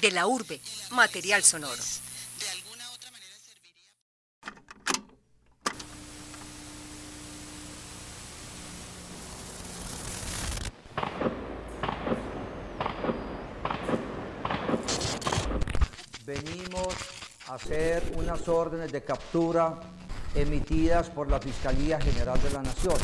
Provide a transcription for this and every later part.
De la urbe, material sonoro. Venimos a hacer unas órdenes de captura emitidas por la Fiscalía General de la Nación.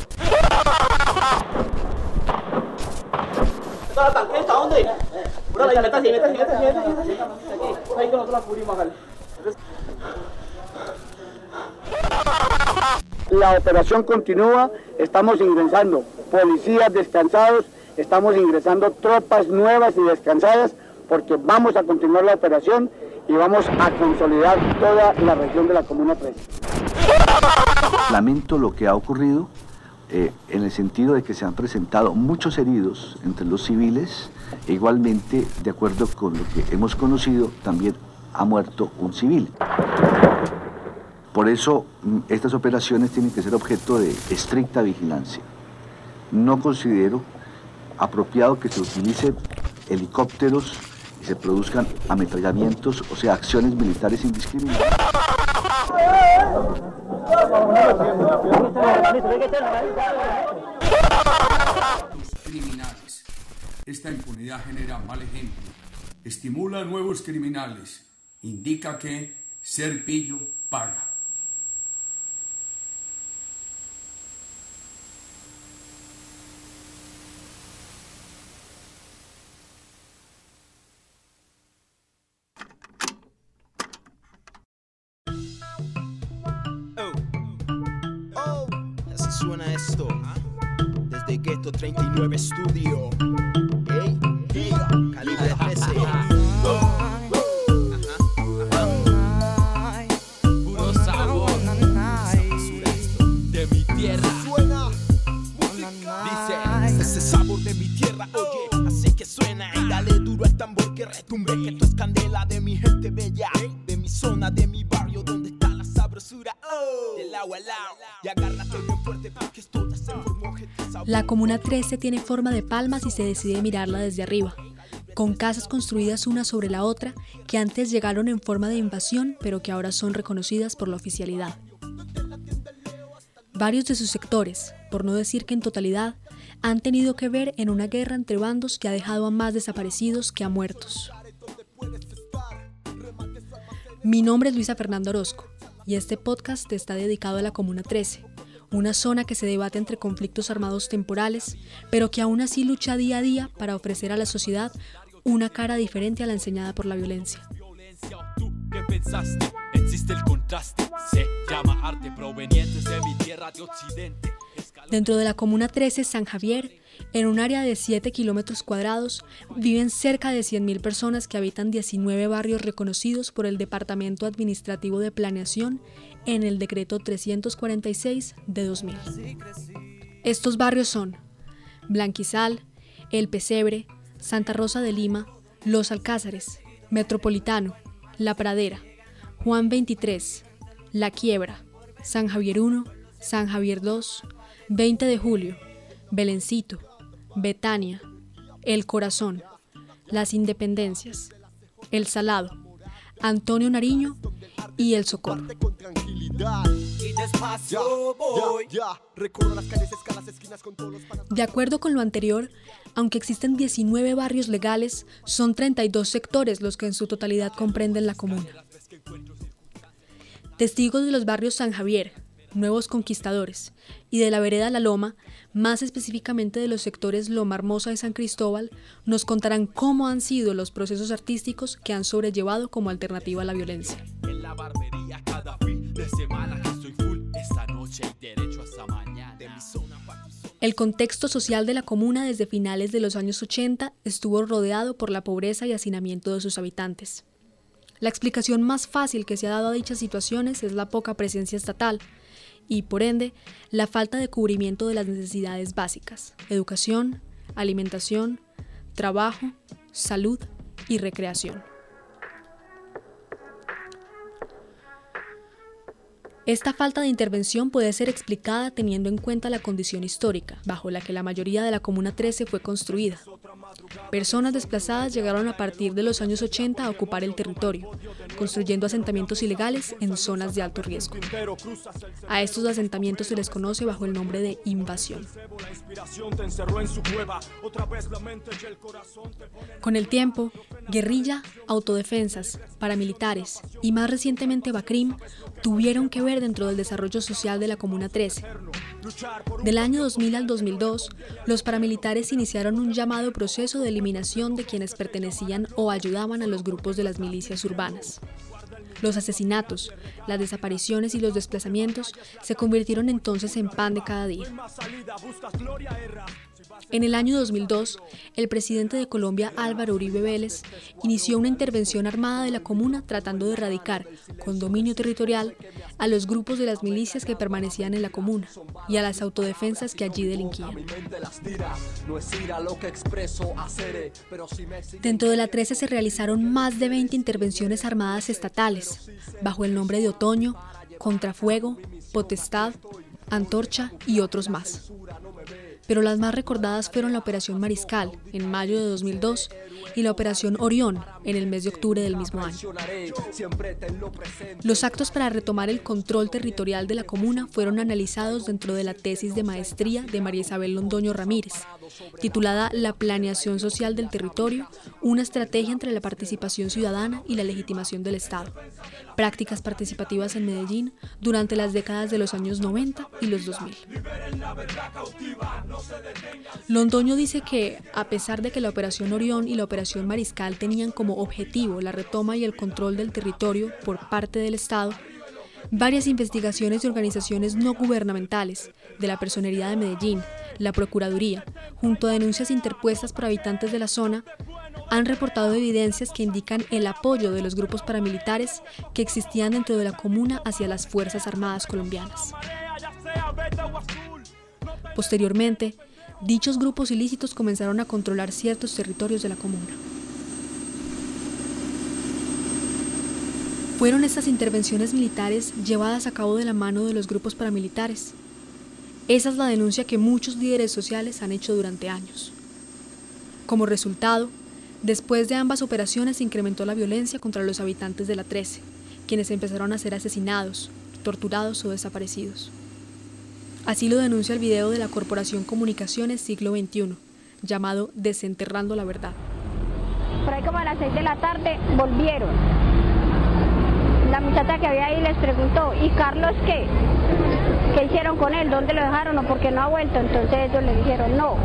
La operación continúa, estamos ingresando policías descansados, estamos ingresando tropas nuevas y descansadas porque vamos a continuar la operación y vamos a consolidar toda la región de la Comuna 3. Lamento lo que ha ocurrido eh, en el sentido de que se han presentado muchos heridos entre los civiles e igualmente, de acuerdo con lo que hemos conocido, también ha muerto un civil. Por eso mm, estas operaciones tienen que ser objeto de estricta vigilancia. No considero apropiado que se utilicen helicópteros y se produzcan ametrallamientos, o sea, acciones militares indiscriminadas. Criminales. Esta impunidad genera mal ejemplo, estimula nuevos criminales, indica que ser pillo Desde Ghetto 39 Studio. Comuna 13 tiene forma de palmas y se decide mirarla desde arriba, con casas construidas una sobre la otra que antes llegaron en forma de invasión pero que ahora son reconocidas por la oficialidad. Varios de sus sectores, por no decir que en totalidad, han tenido que ver en una guerra entre bandos que ha dejado a más desaparecidos que a muertos. Mi nombre es Luisa Fernanda Orozco y este podcast está dedicado a la Comuna 13, una zona que se debate entre conflictos armados temporales, pero que aún así lucha día a día para ofrecer a la sociedad una cara diferente a la enseñada por la violencia. ¿Tú qué pensaste? Existe el contraste. Se llama arte provenientes de mi tierra de occidente. Dentro de la Comuna 13 San Javier, en un área de 7 kilómetros cuadrados, viven cerca de 100.000 personas que habitan 19 barrios reconocidos por el Departamento Administrativo de Planeación en el Decreto 346 de 2000. Estos barrios son Blanquizal, El Pesebre, Santa Rosa de Lima, Los Alcázares, Metropolitano, La Pradera, Juan 23, La Quiebra, San Javier 1, San Javier 2, 20 de Julio, Belencito, Betania, El Corazón, Las Independencias, El Salado, Antonio Nariño y El Socorro. De acuerdo con lo anterior, aunque existen 19 barrios legales, son 32 sectores los que en su totalidad comprenden la comuna. Testigos de los barrios San Javier, Nuevos Conquistadores y de la vereda La Loma, más específicamente de los sectores Loma Hermosa y San Cristóbal, nos contarán cómo han sido los procesos artísticos que han sobrellevado como alternativa a la violencia. En la barbería cada fin de semana que estoy full. Esta noche hay derecho hasta mañana. De mi zona pa' tu zona. El contexto social de la comuna desde finales de los años 80 estuvo rodeado por la pobreza y hacinamiento de sus habitantes. La explicación más fácil que se ha dado a dichas situaciones es la poca presencia estatal y, por ende, la falta de cubrimiento de las necesidades básicas, educación, alimentación, trabajo, salud y recreación. Esta falta de intervención puede ser explicada teniendo en cuenta la condición histórica, bajo la que la mayoría de la Comuna 13 fue construida. Personas desplazadas llegaron a partir de los años 80 a ocupar el territorio, construyendo asentamientos ilegales en zonas de alto riesgo. A estos asentamientos se les conoce bajo el nombre de invasión. Con el tiempo, guerrilla, autodefensas, paramilitares y más recientemente Bacrim tuvieron que ver dentro del desarrollo social de la Comuna 13. Del año 2000 al 2002, los paramilitares iniciaron un llamado proceso de eliminación de quienes pertenecían o ayudaban a los grupos de las milicias urbanas. Los asesinatos, las desapariciones y los desplazamientos se convirtieron entonces en pan de cada día. En el año 2002, el presidente de Colombia, Álvaro Uribe Vélez, inició una intervención armada de la comuna tratando de erradicar, con dominio territorial, a los grupos de las milicias que permanecían en la comuna y a las autodefensas que allí delinquían. Dentro de la 13 se realizaron más de 20 intervenciones armadas estatales, bajo el nombre de Otoño, Contrafuego, Potestad, Antorcha y otros más pero las más recordadas fueron la Operación Mariscal en mayo de 2002 y la Operación Orión en el mes de octubre del mismo año. Los actos para retomar el control territorial de la comuna fueron analizados dentro de la tesis de maestría de María Isabel Londoño Ramírez, titulada La planeación social del territorio, una estrategia entre la participación ciudadana y la legitimación del Estado. Prácticas participativas en Medellín durante las décadas de los años 90 y los 2000. Londoño dice que, a pesar de que la Operación Orión y la Operación Mariscal tenían como objetivo la retoma y el control del territorio por parte del Estado, varias investigaciones de organizaciones no gubernamentales, de la Personería de Medellín, la Procuraduría, junto a denuncias interpuestas por habitantes de la zona, han reportado evidencias que indican el apoyo de los grupos paramilitares que existían dentro de la comuna hacia las Fuerzas Armadas colombianas. Posteriormente, dichos grupos ilícitos comenzaron a controlar ciertos territorios de la comuna. Fueron estas intervenciones militares llevadas a cabo de la mano de los grupos paramilitares. Esa es la denuncia que muchos líderes sociales han hecho durante años. Como resultado, después de ambas operaciones se incrementó la violencia contra los habitantes de la 13, quienes empezaron a ser asesinados, torturados o desaparecidos. Así lo denuncia el video de la Corporación Comunicaciones Siglo XXI, llamado Desenterrando la Verdad. Por ahí como a las 6 de la tarde volvieron la muchacha que había ahí les preguntó, ¿y Carlos qué? ¿Qué hicieron con él? ¿Dónde lo dejaron o por qué no ha vuelto? Entonces ellos le dijeron, no.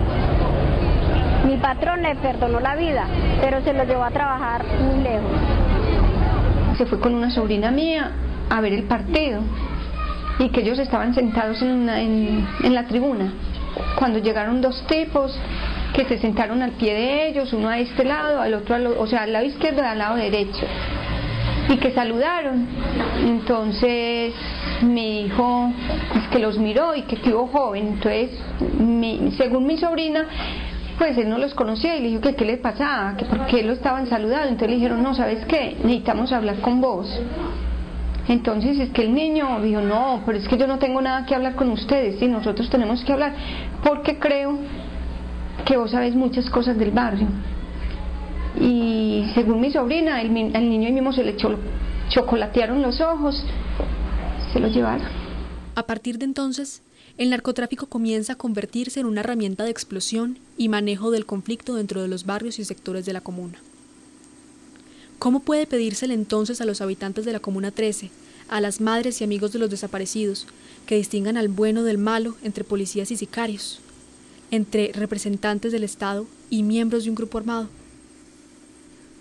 Mi patrón le perdonó la vida, pero se lo llevó a trabajar muy lejos. Se fue con una sobrina mía a ver el partido y que ellos estaban sentados en, en la tribuna. Cuando llegaron dos tipos que se sentaron al pie de ellos, uno a este lado, al otro, al, o sea, al lado izquierdo y al lado derecho y que saludaron. Entonces mi hijo es que los miró y que estuvo joven. Entonces, según mi sobrina, pues él no los conocía y le dijo que qué les pasaba, que por qué lo estaban saludando. Entonces le dijeron, no, ¿sabes qué? Necesitamos hablar con vos. Entonces es que el niño dijo, no, pero es que yo no tengo nada que hablar con ustedes y nosotros tenemos que hablar porque creo que vos sabes muchas cosas del barrio y según mi sobrina, el, niño mismo se le chocolatearon los ojos, se lo llevaron. A partir de entonces, el narcotráfico comienza a convertirse en una herramienta de explosión y manejo del conflicto dentro de los barrios y sectores de la comuna. ¿Cómo puede pedírsele entonces a los habitantes de la Comuna 13, a las madres y amigos de los desaparecidos, que distingan al bueno del malo entre policías y sicarios, entre representantes del Estado y miembros de un grupo armado?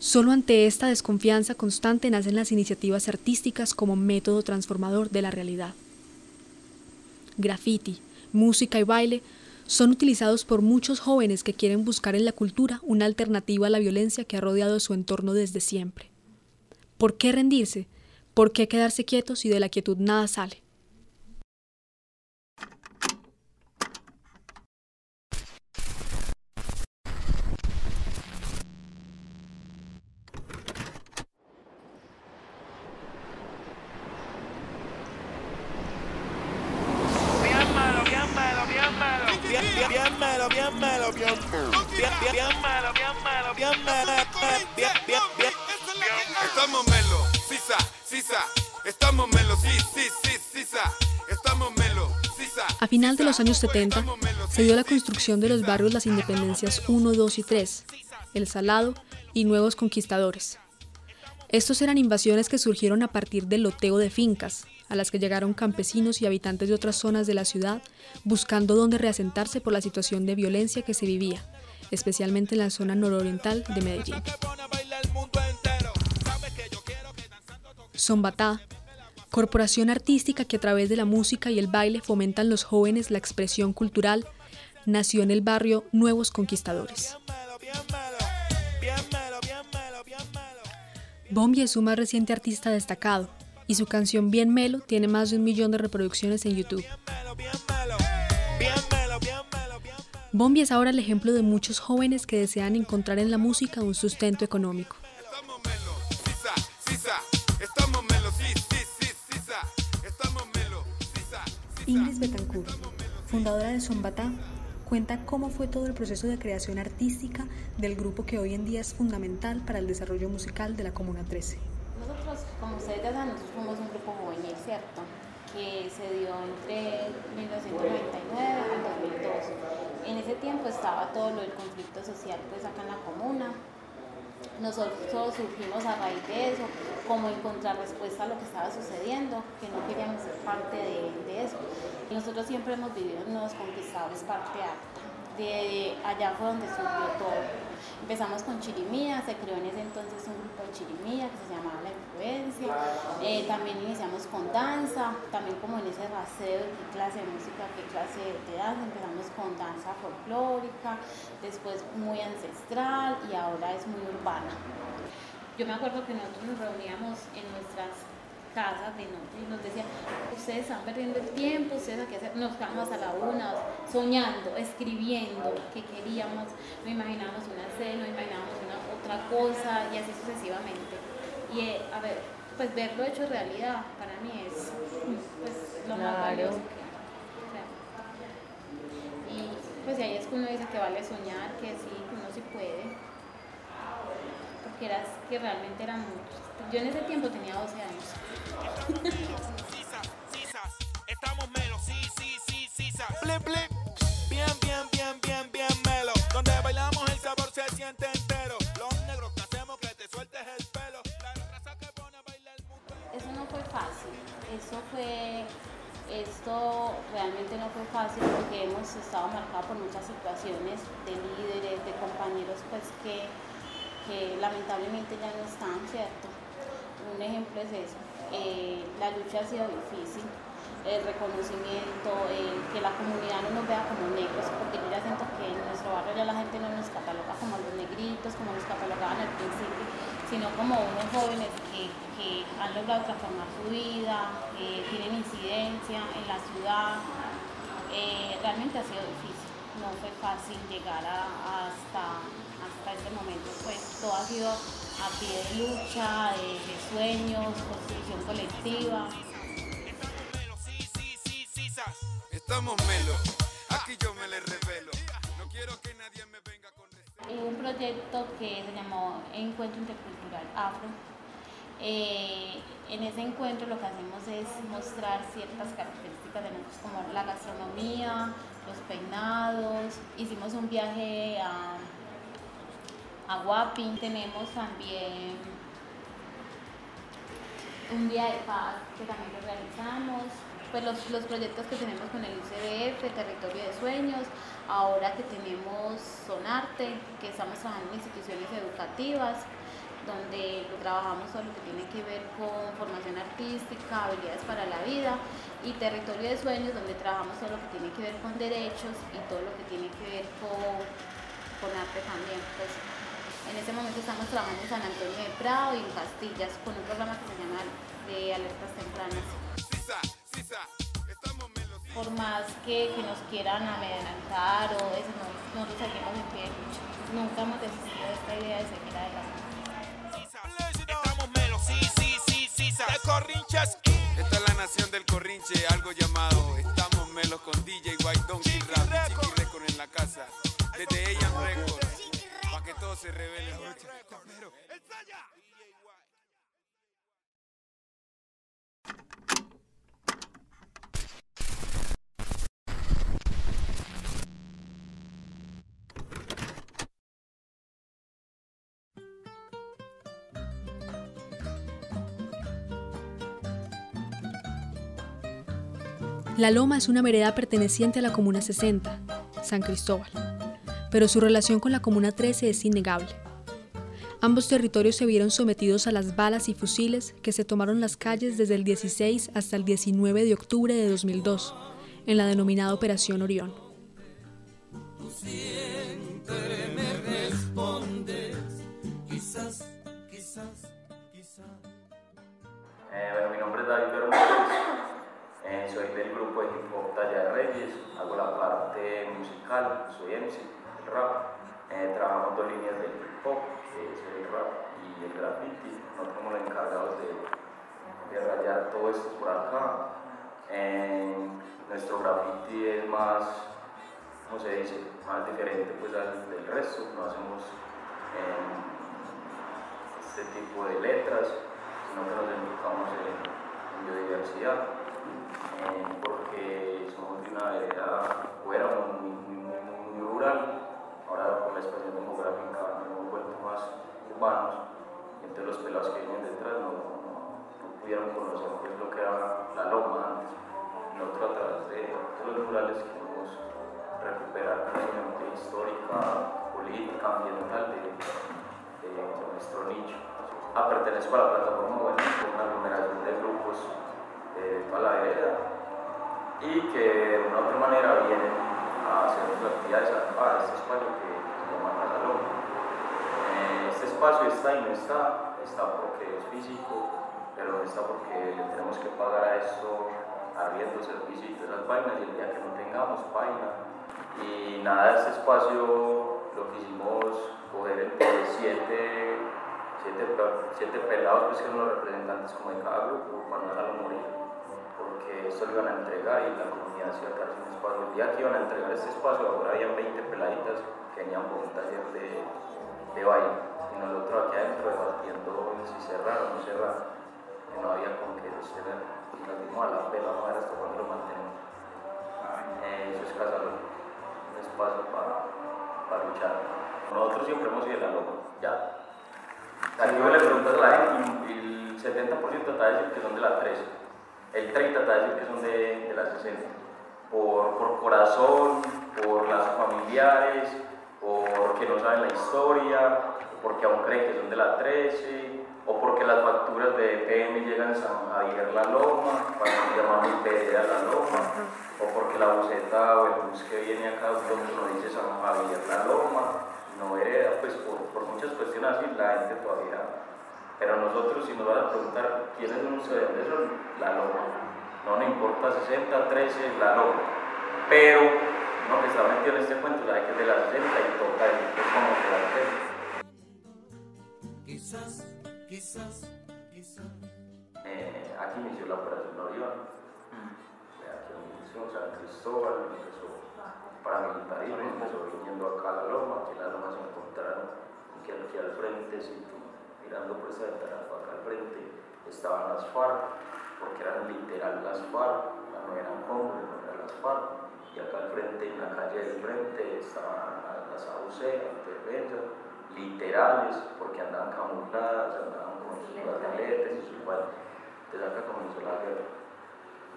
Solo ante esta desconfianza constante nacen las iniciativas artísticas como método transformador de la realidad. Graffiti, música y baile son utilizados por muchos jóvenes que quieren buscar en la cultura una alternativa a la violencia que ha rodeado su entorno desde siempre. ¿Por qué rendirse? ¿Por qué quedarse quietos si de la quietud nada sale? Años 70 se dio la construcción de los barrios Las Independencias 1, 2 y 3, El Salado y Nuevos Conquistadores. Estos eran invasiones que surgieron a partir del loteo de fincas, a las que llegaron campesinos y habitantes de otras zonas de la ciudad buscando dónde reasentarse por la situación de violencia que se vivía, especialmente en la zona nororiental de Medellín. Zombatá, corporación artística que a través de la música y el baile fomentan los jóvenes la expresión cultural, nació en el barrio Nuevos Conquistadores. Bombi es su más reciente artista destacado y su canción Bien Melo tiene más de un millón de reproducciones en YouTube. Bombi es ahora el ejemplo de muchos jóvenes que desean encontrar en la música un sustento económico. Ingrid Betancourt, fundadora de Zombatá, cuenta cómo fue todo el proceso de creación artística del grupo que hoy en día es fundamental para el desarrollo musical de la Comuna 13. Nosotros, como ustedes ya saben, nosotros somos un grupo juvenil, ¿cierto? Que se dio entre 1999 al 2002. En ese tiempo estaba todo lo del conflicto social pues acá en la comuna, nosotros surgimos a raíz de eso, como encontrar respuesta a lo que estaba sucediendo, que no queríamos ser parte de, de eso. Y nosotros siempre hemos vivido en Nuevos Conquistadores, parte alta. De allá fue donde surgió todo. Empezamos con Chirimía, se creó en ese entonces un grupo de Chirimía que se llamaba La Influencia. Eh, también iniciamos con danza, también como en ese raseo de qué clase de música, qué clase de danza. Empezamos con danza folclórica, después muy ancestral y ahora es muy urbana. Yo me acuerdo que nosotros nos reuníamos en nuestras casas de noche y nos decían, ustedes están perdiendo el tiempo, ustedes aquí hacer, nos quedamos a la una, soñando, escribiendo qué queríamos, no imaginamos una escena, no imaginamos una otra cosa y así sucesivamente. Y eh, a ver, pues verlo hecho realidad para mí es pues, lo más valioso que y pues ahí es que uno dice que vale soñar, que sí, que uno sí puede, eras que realmente eran muchos. Yo en ese tiempo tenía 12 años. Estamos melo, sí, sí, sí, sí, blip, blip. Bien, bien, bien, bien, bien melo. Donde bailamos el sabor se siente entero. Los negros que hacemos que te sueltes el pelo. La raza que pone a bailar el mundo. Eso no fue fácil. Eso fue esto realmente no fue fácil porque hemos estado marcados por muchas situaciones de líderes, de compañeros pues que, que lamentablemente ya no están, ¿cierto? Un ejemplo es eso. Eh, la lucha ha sido difícil, el reconocimiento, que la comunidad no nos vea como negros, porque yo ya siento que en nuestro barrio ya la gente no nos cataloga como los negritos, como nos catalogaban al principio, sino como unos jóvenes que, han logrado transformar su vida, que tienen incidencia en la ciudad. Eh, realmente ha sido difícil, no fue fácil llegar a, hasta, sido a pie de lucha, de, de sueños, construcción colectiva. Estamos melo, aquí yo me le revelo. No quiero que nadie me venga con Hubo un proyecto que se llamó Encuentro Intercultural Afro. Eh, en ese encuentro lo que hacemos es mostrar ciertas características de nosotros como la gastronomía, los peinados. Hicimos un viaje a, a Guapi. Tenemos también un día de paz que también lo realizamos pues los, los, proyectos que tenemos con el UCBF, Territorio de Sueños, ahora que tenemos Sonarte, que estamos trabajando en instituciones educativas, donde trabajamos todo lo que tiene que ver con formación artística, habilidades para la vida, y Territorio de Sueños, donde trabajamos todo lo que tiene que ver con derechos y todo lo que tiene que ver con, con arte también. Pues, en este momento estamos trabajando en San Antonio de Prado y en Castillas con un programa que se llama de alertas tempranas. Por más que, que nos quieran amedrentar o eso, no, nosotros seguimos en pie de lucha. Nunca hemos desistido de esta idea de seguir adelante. Estamos melos, sí, sí, sí, sí, de Corrinches. Esta es la nación del Corrinche, algo llamado Estamos melos con DJ White Donkey Rap, Chiqui Record en la casa. Desde ella Records, para todo se La Loma es una vereda perteneciente a la Comuna 60, San Cristóbal pero su relación con la Comuna 13 es innegable. Ambos territorios se vieron sometidos a las balas y fusiles que se tomaron las calles desde el 16 hasta el 19 de octubre de 2002, en la denominada Operación Orión. Eh, bueno, mi nombre es David Bermúdez, eh, soy del grupo de hip Reyes, hago la parte musical, soy MC, rap. Eh, trabajamos dos líneas del hip hop, que es el rap y el graffiti. Nosotros somos los encargados de, de rayar todo esto por acá. nuestro graffiti es más, ¿cómo se dice? Más diferente pues, al del resto. No hacemos este tipo de letras sino que nos enfocamos en, biodiversidad, eh, porque somos de una vereda, o éramos muy, muy, muy, rural, ahora con la expansión demográfica nos hemos vuelto más urbanos, y entonces los pelados que vienen detrás no, no, pudieron conocer pues, lo que era la loma antes. Nosotros a través de, los rurales queremos recuperar conocimiento histórica, política, ambiental de, de nuestro nicho a pertenezco a la plataforma bueno, una numeración de grupos de toda la vereda y que de una u otra manera vienen a hacer sus actividades a, este espacio que se llama Casa Loma. Eh, este espacio está y no está, está porque es físico, pero no está porque le tenemos que pagar a esto arriendo, servicios y esas vainas y el día que no tengamos vaina. Y nada, este espacio lo quisimos coger entre siete siete, siete pelados pues, que son los representantes no dejarlo morir, porque esto lo iban a entregar y la comunidad se iba a quedar sin espacio. El día que iban a entregar este espacio, ahora había 20 peladitas que venían por un taller de, de baile y nosotros aquí adentro debatiendo si cerrar o no cerrar, que no había con qué sostener y nos dimos a la pela, a ver hasta cuándo lo mantenemos. Eh, eso es Casalón, un espacio para, para luchar. Nosotros siempre hemos sido la loma, ya, Aquí le preguntas a la gente 70% te va a decir que son de la 13, el 30% te va a decir que son de, de la 60. Por, por corazón, por las familiares, porque no saben la historia, porque aún creen que son de la 13, o porque las facturas de PM llegan a San Javier La Loma, cuando llamamos a La Loma, o porque la buceta o el bus que viene acá donde nos dice San Javier La Loma, no hereda, pues por, por, muchas cuestiones así, la gente todavía. Pero nosotros, si nos van a preguntar quiénes son ustedes, de son la loma. No nos importa 60, 13, la loma. Pero no que está metido en este cuento, sabe que es de la 60 y toca es como de la 60. Quizás, quizás, quizás. Eh, aquí inició la operación Orión. Mm. Aquí inició San Cristóbal, empezó paramilitarismo, empezó viniendo acá a la loma, que la loma se encontraron que aquí al frente, mirando por esa ventana acá al frente, estaban las FARC, porque eran literal las FARC, no eran hombres, no eran las FARC, y acá al frente, en la calle del frente, estaban las AUC, literales, porque andaban camufladas, andaban con sus guardaletes y sus Desde acá comenzó la guerra.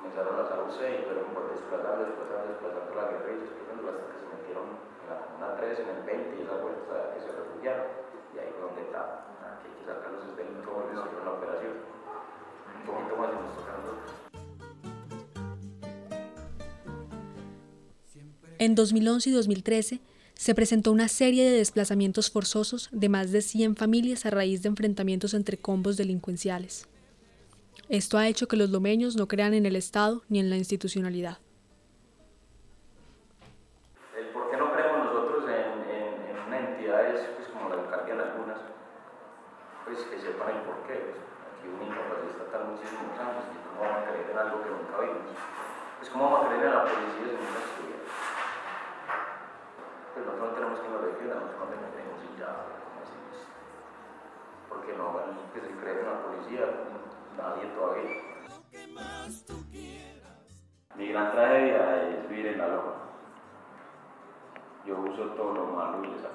Comenzaron las AUC, pero por desplazar, desplazar, desplazando la guerrilla, desplazando hasta que se metieron en la comuna 3, en el 20 y esa vuelta que se refugiaron. En 2011 y 2013 se presentó una serie de desplazamientos forzosos de más de 100 familias a raíz de enfrentamientos entre combos delincuenciales. Esto ha hecho que los lomeños no crean en el Estado ni en la institucionalidad.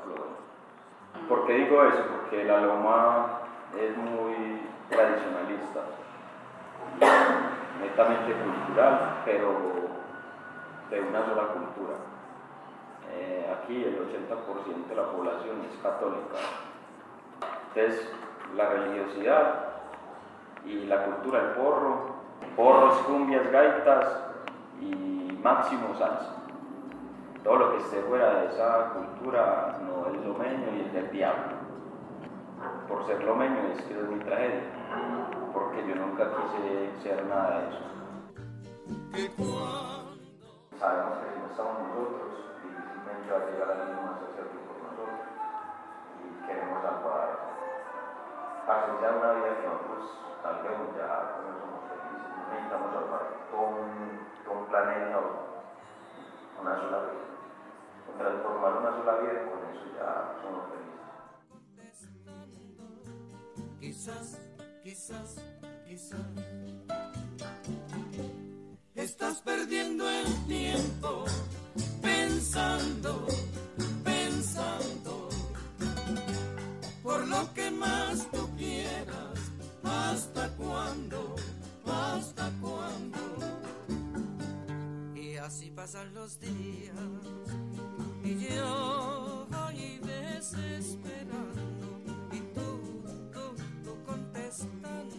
Lo bueno. ¿Por qué digo eso? Porque la loma es muy tradicionalista. netamente cultural, pero de una sola cultura. Eh, aquí el 80% de la población es católica. Entonces, la religiosidad y la cultura del porro, porros, cumbias, gaitas y máximo salsa. Todo lo que esté fuera de esa cultura no es lomeño y es del diablo. Por ser lomeño es que es mi tragedia, porque yo nunca quise ser nada de eso. Sabemos que si no estamos nosotros, difícilmente va a llegar alguien más a hacerlo por nosotros y queremos eso. Para sea una vida que nosotros salgamos ya, no somos felices, necesitamos salvar todo un, todo un planeta una sola vida. Con transformar una sola vida, con eso ya somos felices. Quizás, quizás, quizás estás perdiendo el tiempo pensando, pensando por lo que más tú quieras. ¿Hasta cuándo? Pasan los días y yo voy desesperando y tú, tú, tú contestando.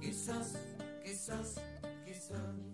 Quizás, quizás, quizás.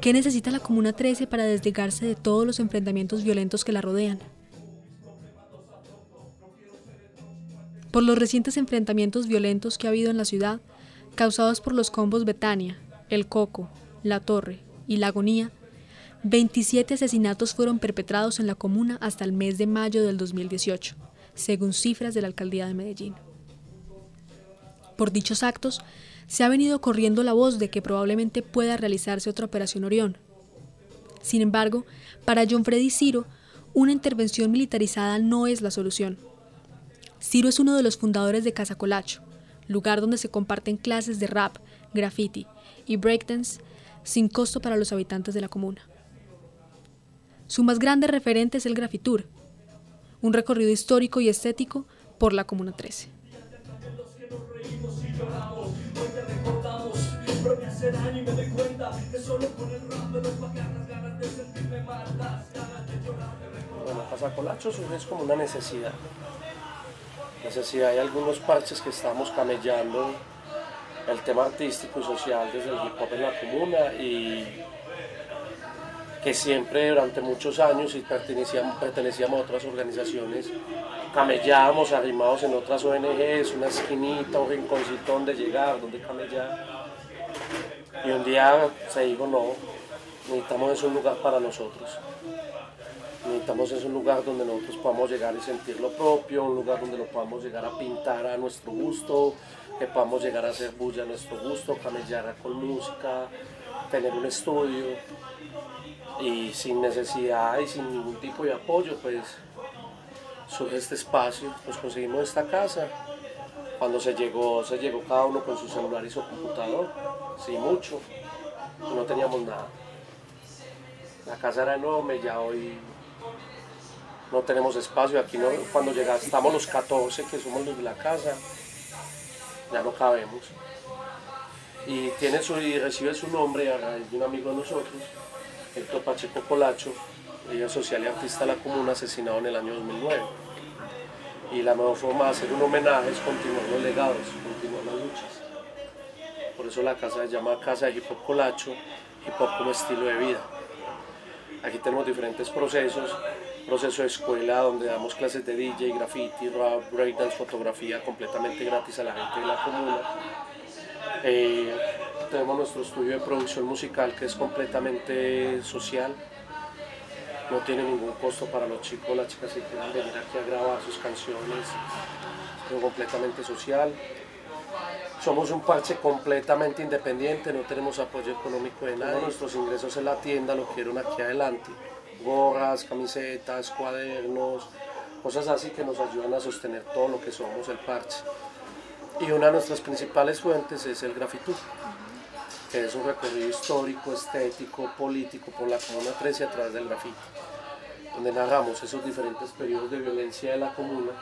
¿qué necesita la Comuna 13 para desligarse de todos los enfrentamientos violentos que la rodean? Por los recientes enfrentamientos violentos que ha habido en la ciudad, causados por los combos Betania, El Coco, La Torre y La Agonía, 27 asesinatos fueron perpetrados en la comuna hasta el mes de mayo del 2018, según cifras de la alcaldía de Medellín. Por dichos actos, se ha venido corriendo la voz de que probablemente pueda realizarse otra operación Orión. Sin embargo, para John Freddy Ciro, una intervención militarizada no es la solución. Ciro es uno de los fundadores de Casa Colacho, lugar donde se comparten clases de rap, graffiti y breakdance sin costo para los habitantes de la comuna. Su más grande referente es el Grafitur, un recorrido histórico y estético por la Comuna 13. Daño y me doy cuenta que solo con el rap me doy pa' ganas, de sentirme mal, ganas de llorar, de recordar. Bueno, Pasacolacho surge es como una necesidad. Necesidad, hay algunos parches que estamos camellando el tema artístico y social desde el hip hop en la comuna y que siempre durante muchos años y pertenecíamos, pertenecíamos a otras organizaciones, camellábamos arrimados en otras ONGs, una esquinita, un rinconcito donde llegar, donde camellar. Y un día se dijo, no, necesitamos es un lugar para nosotros. Necesitamos es un lugar donde nosotros podamos llegar y sentir lo propio, un lugar donde lo podamos llegar a pintar a nuestro gusto, que podamos llegar a hacer bulla a nuestro gusto, camellar con música, tener un estudio. Y sin necesidad y sin ningún tipo de apoyo, pues surge este espacio, nos conseguimos esta casa. Cuando se llegó, se llegó cada uno con su celular y su computador, sin mucho, no teníamos nada. La casa era enorme, ya hoy no tenemos espacio. Aquí no, cuando llegamos, estamos los 14 que somos los de la casa, ya no cabemos. Y tiene su, y recibe su nombre a de un amigo de nosotros, Héctor Pacheco Colacho, líder social y artista de la comuna, asesinado en el año 2009. Y la mejor forma de hacer un homenaje es continuar los legados, continuar las luchas. Por eso la casa se llama Casa de Hip Hop Colacho, hip hop como estilo de vida. Aquí tenemos diferentes procesos, proceso de escuela donde damos clases de DJ, graffiti, rap, breakdance, fotografía completamente gratis a la gente de la comuna. Eh, tenemos nuestro estudio de producción musical que es completamente social, no tiene ningún costo para los chicos, las chicas que quieran venir aquí a grabar sus canciones, es completamente social. Somos un parche completamente independiente, no tenemos apoyo económico de nadie. Nuestros ingresos en la tienda lo quieren aquí adelante. Gorras, camisetas, cuadernos, cosas así que nos ayudan a sostener todo lo que somos el parche. Y una de nuestras principales fuentes es el grafitú, que es un recorrido histórico, estético, político por la Comuna 13 a través del grafiti, donde narramos esos diferentes periodos de violencia de la comuna,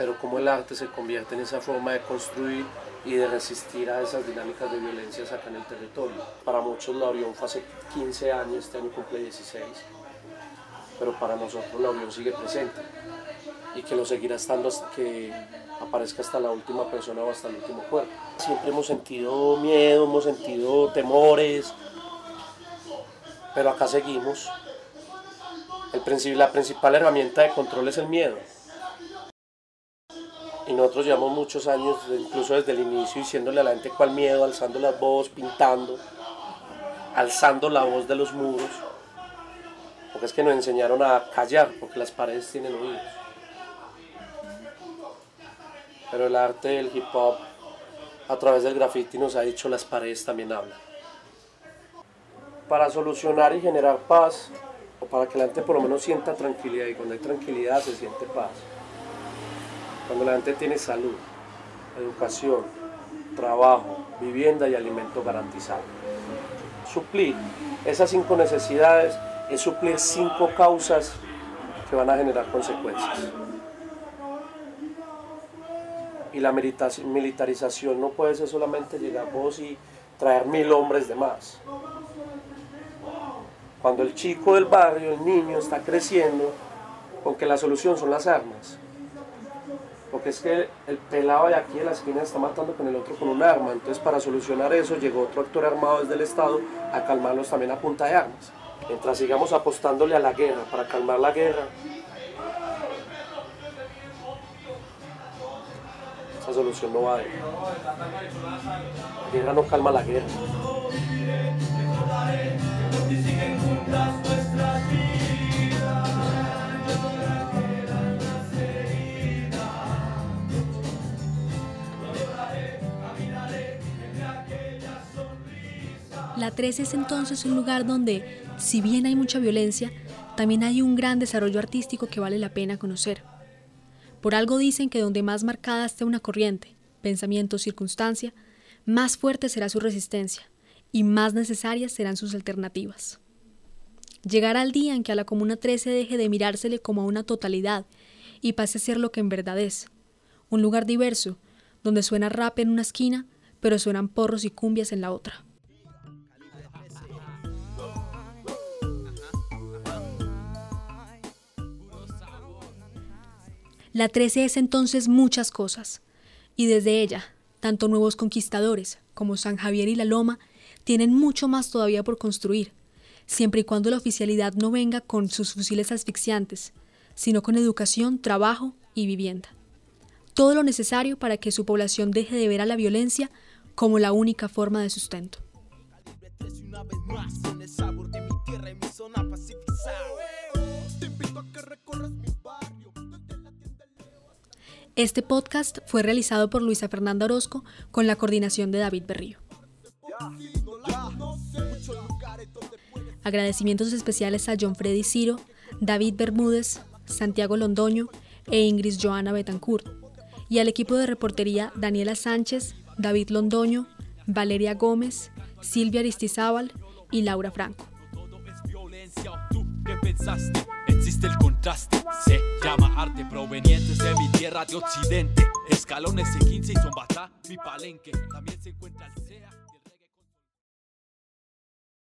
pero cómo el arte se convierte en esa forma de construir y de resistir a esas dinámicas de violencia acá en el territorio. Para muchos la Orión fue hace 15 años, este año cumple 16, pero para nosotros la Orión sigue presente y que lo seguirá estando hasta que aparezca hasta la última persona o hasta el último cuerpo. Siempre hemos sentido miedo, hemos sentido temores, pero acá seguimos. El, la principal herramienta de control es el miedo. Y nosotros llevamos muchos años, incluso desde el inicio, diciéndole a la gente cuál miedo, alzando la voz, pintando, alzando la voz de los muros. Porque es que nos enseñaron a callar, porque las paredes tienen oídos. Pero el arte del hip hop, a través del graffiti, nos ha dicho las paredes también hablan. Para solucionar y generar paz, o para que la gente por lo menos sienta tranquilidad, y cuando hay tranquilidad se siente paz. Cuando la gente tiene salud, educación, trabajo, vivienda y alimento garantizado. Suplir esas cinco necesidades es suplir cinco causas que van a generar consecuencias. Y la militarización no puede ser solamente llegar vos y traer mil hombres de más. Cuando el chico del barrio, el niño, está creciendo, con que la solución son las armas. Porque es que el pelado de aquí en la esquina está matando con el otro con un arma. Entonces para solucionar eso llegó otro actor armado desde el Estado a calmarlos también a punta de armas. Mientras sigamos apostándole a la guerra para calmar la guerra, esa solución no va a. La guerra no calma la guerra. La 13 es entonces un lugar donde, si bien hay mucha violencia, también hay un gran desarrollo artístico que vale la pena conocer. Por algo dicen que donde más marcada esté una corriente, pensamiento o circunstancia, más fuerte será su resistencia y más necesarias serán sus alternativas. Llegará el día en que a la Comuna 13 deje de mirársele como a una totalidad y pase a ser lo que en verdad es, un lugar diverso, donde suena rap en una esquina, pero suenan porros y cumbias en la otra. La 13 es entonces muchas cosas, y desde ella, tanto nuevos conquistadores como San Javier y la Loma tienen mucho más todavía por construir, siempre y cuando la oficialidad no venga con sus fusiles asfixiantes, sino con educación, trabajo y vivienda. Todo lo necesario para que su población deje de ver a la violencia como la única forma de sustento. Este podcast fue realizado por Luisa Fernanda Orozco con la coordinación de David Berrío. Agradecimientos especiales a John Freddy Ciro, David Bermúdez, Santiago Londoño e Ingrid Joana Betancourt, y al equipo de reportería Daniela Sánchez, David Londoño, Valeria Gómez, Silvia Aristizábal y Laura Franco. Existe el contraste. Se llama arte provenientes de mi tierra de occidente. Escalones C15 y Zombatá, mi palenque. También se encuentra el SEA.